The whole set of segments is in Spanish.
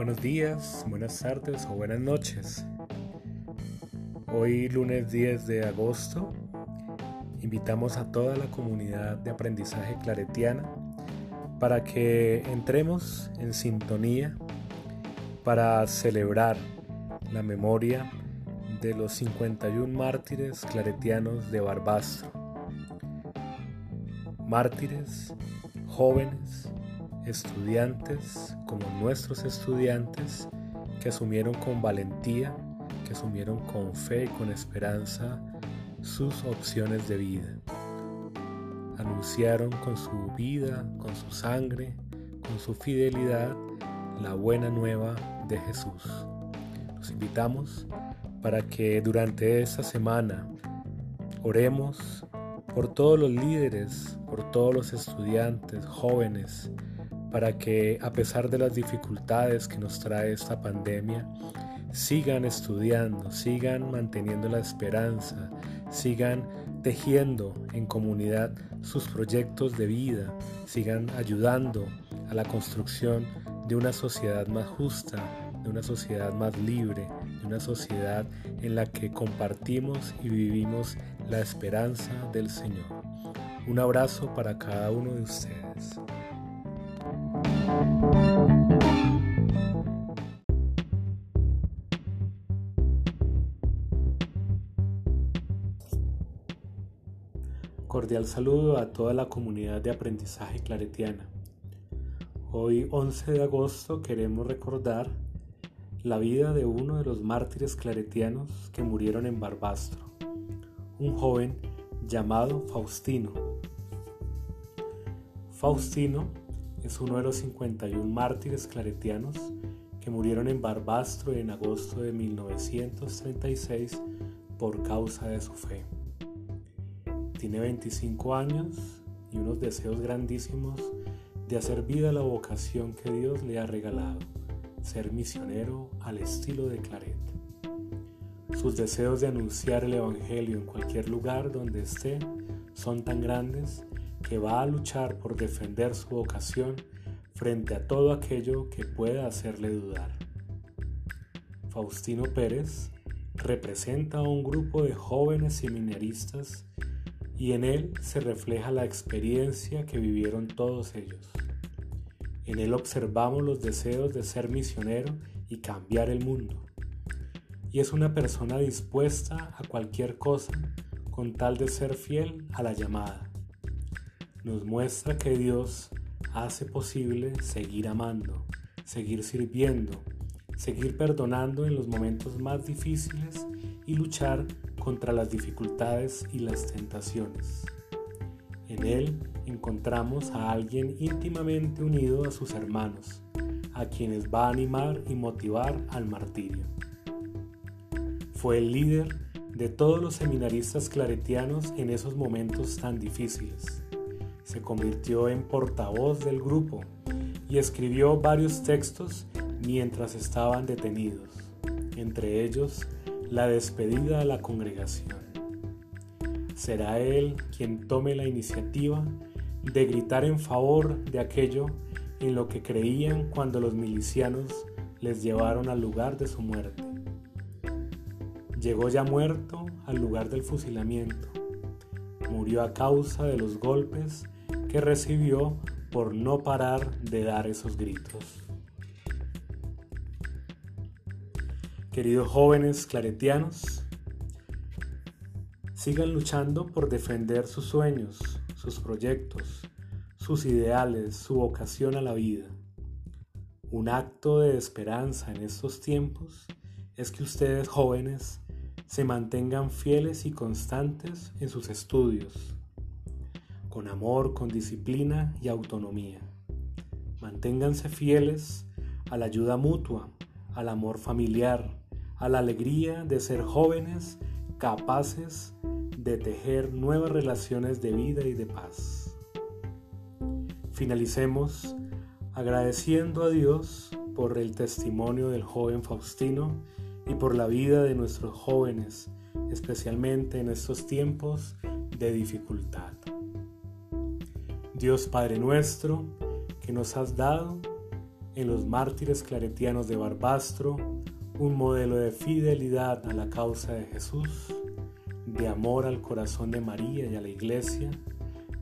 Buenos días, buenas tardes o buenas noches. Hoy lunes 10 de agosto invitamos a toda la comunidad de aprendizaje claretiana para que entremos en sintonía para celebrar la memoria de los 51 mártires claretianos de Barbastro. Mártires jóvenes, estudiantes como nuestros estudiantes que asumieron con valentía, que asumieron con fe y con esperanza sus opciones de vida. Anunciaron con su vida, con su sangre, con su fidelidad la buena nueva de Jesús. Los invitamos para que durante esta semana oremos por todos los líderes, por todos los estudiantes, jóvenes, para que a pesar de las dificultades que nos trae esta pandemia, sigan estudiando, sigan manteniendo la esperanza, sigan tejiendo en comunidad sus proyectos de vida, sigan ayudando a la construcción de una sociedad más justa, de una sociedad más libre, de una sociedad en la que compartimos y vivimos la esperanza del Señor. Un abrazo para cada uno de ustedes. Cordial saludo a toda la comunidad de aprendizaje claretiana. Hoy 11 de agosto queremos recordar la vida de uno de los mártires claretianos que murieron en Barbastro, un joven llamado Faustino. Faustino es uno de los 51 mártires claretianos que murieron en Barbastro en agosto de 1936 por causa de su fe. Tiene 25 años y unos deseos grandísimos de hacer vida la vocación que Dios le ha regalado, ser misionero al estilo de Claret. Sus deseos de anunciar el Evangelio en cualquier lugar donde esté son tan grandes que va a luchar por defender su vocación frente a todo aquello que pueda hacerle dudar. Faustino Pérez representa a un grupo de jóvenes seminaristas y en él se refleja la experiencia que vivieron todos ellos. En él observamos los deseos de ser misionero y cambiar el mundo. Y es una persona dispuesta a cualquier cosa con tal de ser fiel a la llamada. Nos muestra que Dios hace posible seguir amando, seguir sirviendo, seguir perdonando en los momentos más difíciles y luchar contra las dificultades y las tentaciones. En él encontramos a alguien íntimamente unido a sus hermanos, a quienes va a animar y motivar al martirio. Fue el líder de todos los seminaristas claretianos en esos momentos tan difíciles. Se convirtió en portavoz del grupo y escribió varios textos mientras estaban detenidos, entre ellos la despedida a la congregación. Será Él quien tome la iniciativa de gritar en favor de aquello en lo que creían cuando los milicianos les llevaron al lugar de su muerte. Llegó ya muerto al lugar del fusilamiento. Murió a causa de los golpes que recibió por no parar de dar esos gritos. Queridos jóvenes claretianos, sigan luchando por defender sus sueños, sus proyectos, sus ideales, su vocación a la vida. Un acto de esperanza en estos tiempos es que ustedes jóvenes se mantengan fieles y constantes en sus estudios, con amor, con disciplina y autonomía. Manténganse fieles a la ayuda mutua, al amor familiar, a la alegría de ser jóvenes capaces de tejer nuevas relaciones de vida y de paz. Finalicemos agradeciendo a Dios por el testimonio del joven Faustino y por la vida de nuestros jóvenes, especialmente en estos tiempos de dificultad. Dios Padre nuestro, que nos has dado en los mártires claretianos de Barbastro un modelo de fidelidad a la causa de Jesús, de amor al corazón de María y a la Iglesia,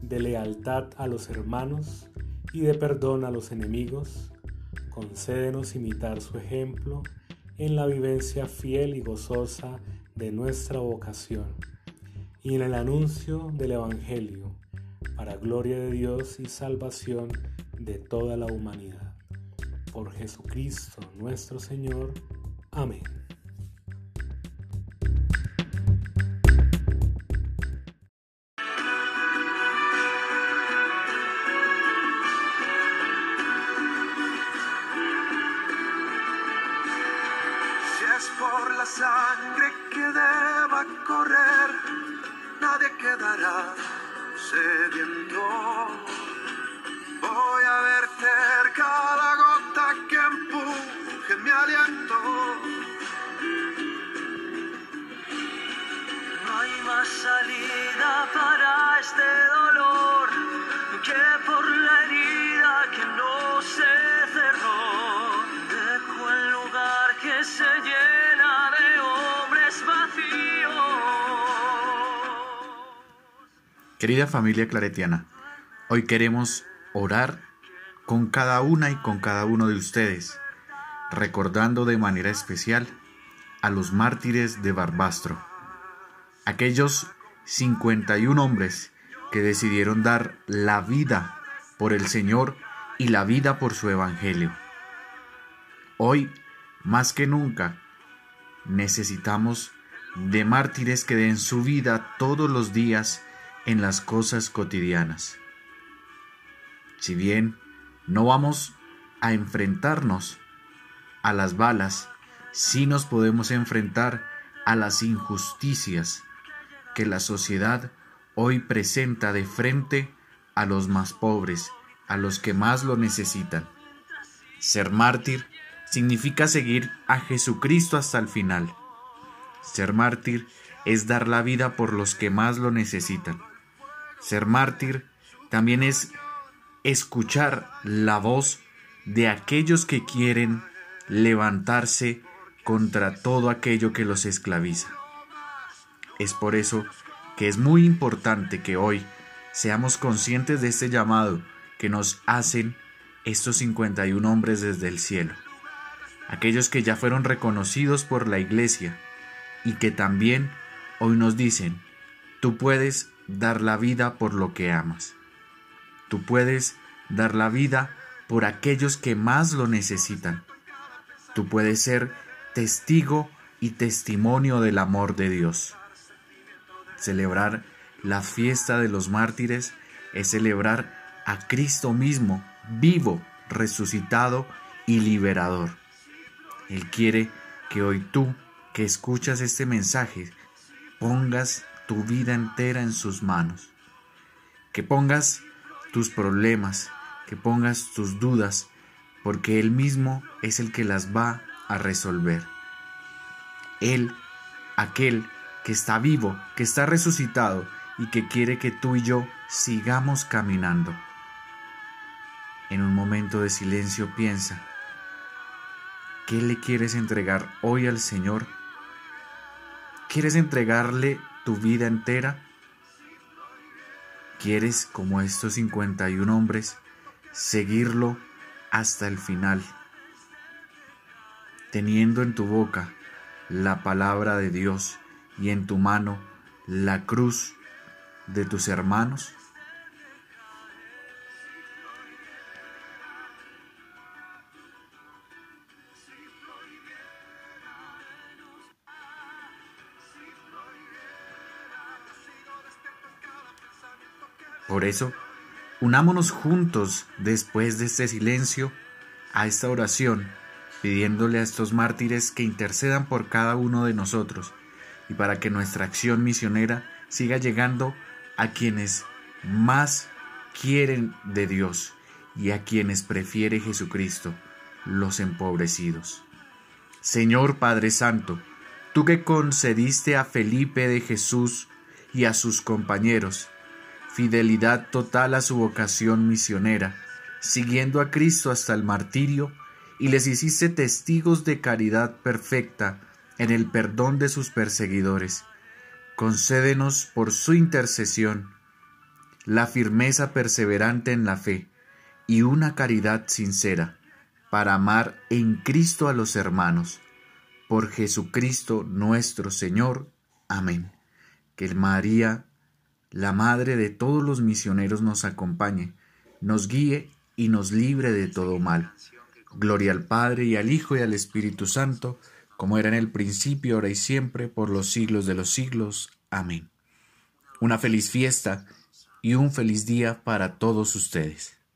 de lealtad a los hermanos y de perdón a los enemigos, concédenos imitar su ejemplo en la vivencia fiel y gozosa de nuestra vocación y en el anuncio del Evangelio, para gloria de Dios y salvación de toda la humanidad. Por Jesucristo nuestro Señor. Amén. por la sangre que deba correr, nadie quedará sediento. Voy a verter cada Querida familia claretiana, hoy queremos orar con cada una y con cada uno de ustedes, recordando de manera especial a los mártires de Barbastro, aquellos 51 hombres que decidieron dar la vida por el Señor y la vida por su Evangelio. Hoy, más que nunca, necesitamos de mártires que den su vida todos los días en las cosas cotidianas. Si bien no vamos a enfrentarnos a las balas, sí nos podemos enfrentar a las injusticias que la sociedad hoy presenta de frente a los más pobres, a los que más lo necesitan. Ser mártir significa seguir a Jesucristo hasta el final. Ser mártir es dar la vida por los que más lo necesitan. Ser mártir también es escuchar la voz de aquellos que quieren levantarse contra todo aquello que los esclaviza. Es por eso que es muy importante que hoy seamos conscientes de este llamado que nos hacen estos 51 hombres desde el cielo, aquellos que ya fueron reconocidos por la iglesia y que también hoy nos dicen, tú puedes dar la vida por lo que amas. Tú puedes dar la vida por aquellos que más lo necesitan. Tú puedes ser testigo y testimonio del amor de Dios. Celebrar la fiesta de los mártires es celebrar a Cristo mismo, vivo, resucitado y liberador. Él quiere que hoy tú, que escuchas este mensaje, pongas tu vida entera en sus manos. Que pongas tus problemas, que pongas tus dudas, porque Él mismo es el que las va a resolver. Él, aquel que está vivo, que está resucitado y que quiere que tú y yo sigamos caminando. En un momento de silencio piensa, ¿qué le quieres entregar hoy al Señor? ¿Quieres entregarle tu vida entera? ¿Quieres, como estos 51 hombres, seguirlo hasta el final? Teniendo en tu boca la palabra de Dios y en tu mano la cruz de tus hermanos? Por eso, unámonos juntos después de este silencio a esta oración, pidiéndole a estos mártires que intercedan por cada uno de nosotros y para que nuestra acción misionera siga llegando a quienes más quieren de Dios y a quienes prefiere Jesucristo, los empobrecidos. Señor Padre Santo, tú que concediste a Felipe de Jesús y a sus compañeros, fidelidad total a su vocación misionera, siguiendo a Cristo hasta el martirio, y les hiciste testigos de caridad perfecta en el perdón de sus perseguidores. Concédenos por su intercesión la firmeza perseverante en la fe y una caridad sincera para amar en Cristo a los hermanos. Por Jesucristo nuestro Señor. Amén. Que María, la Madre de todos los misioneros, nos acompañe, nos guíe y nos libre de todo mal. Gloria al Padre y al Hijo y al Espíritu Santo, como era en el principio, ahora y siempre, por los siglos de los siglos. Amén. Una feliz fiesta y un feliz día para todos ustedes.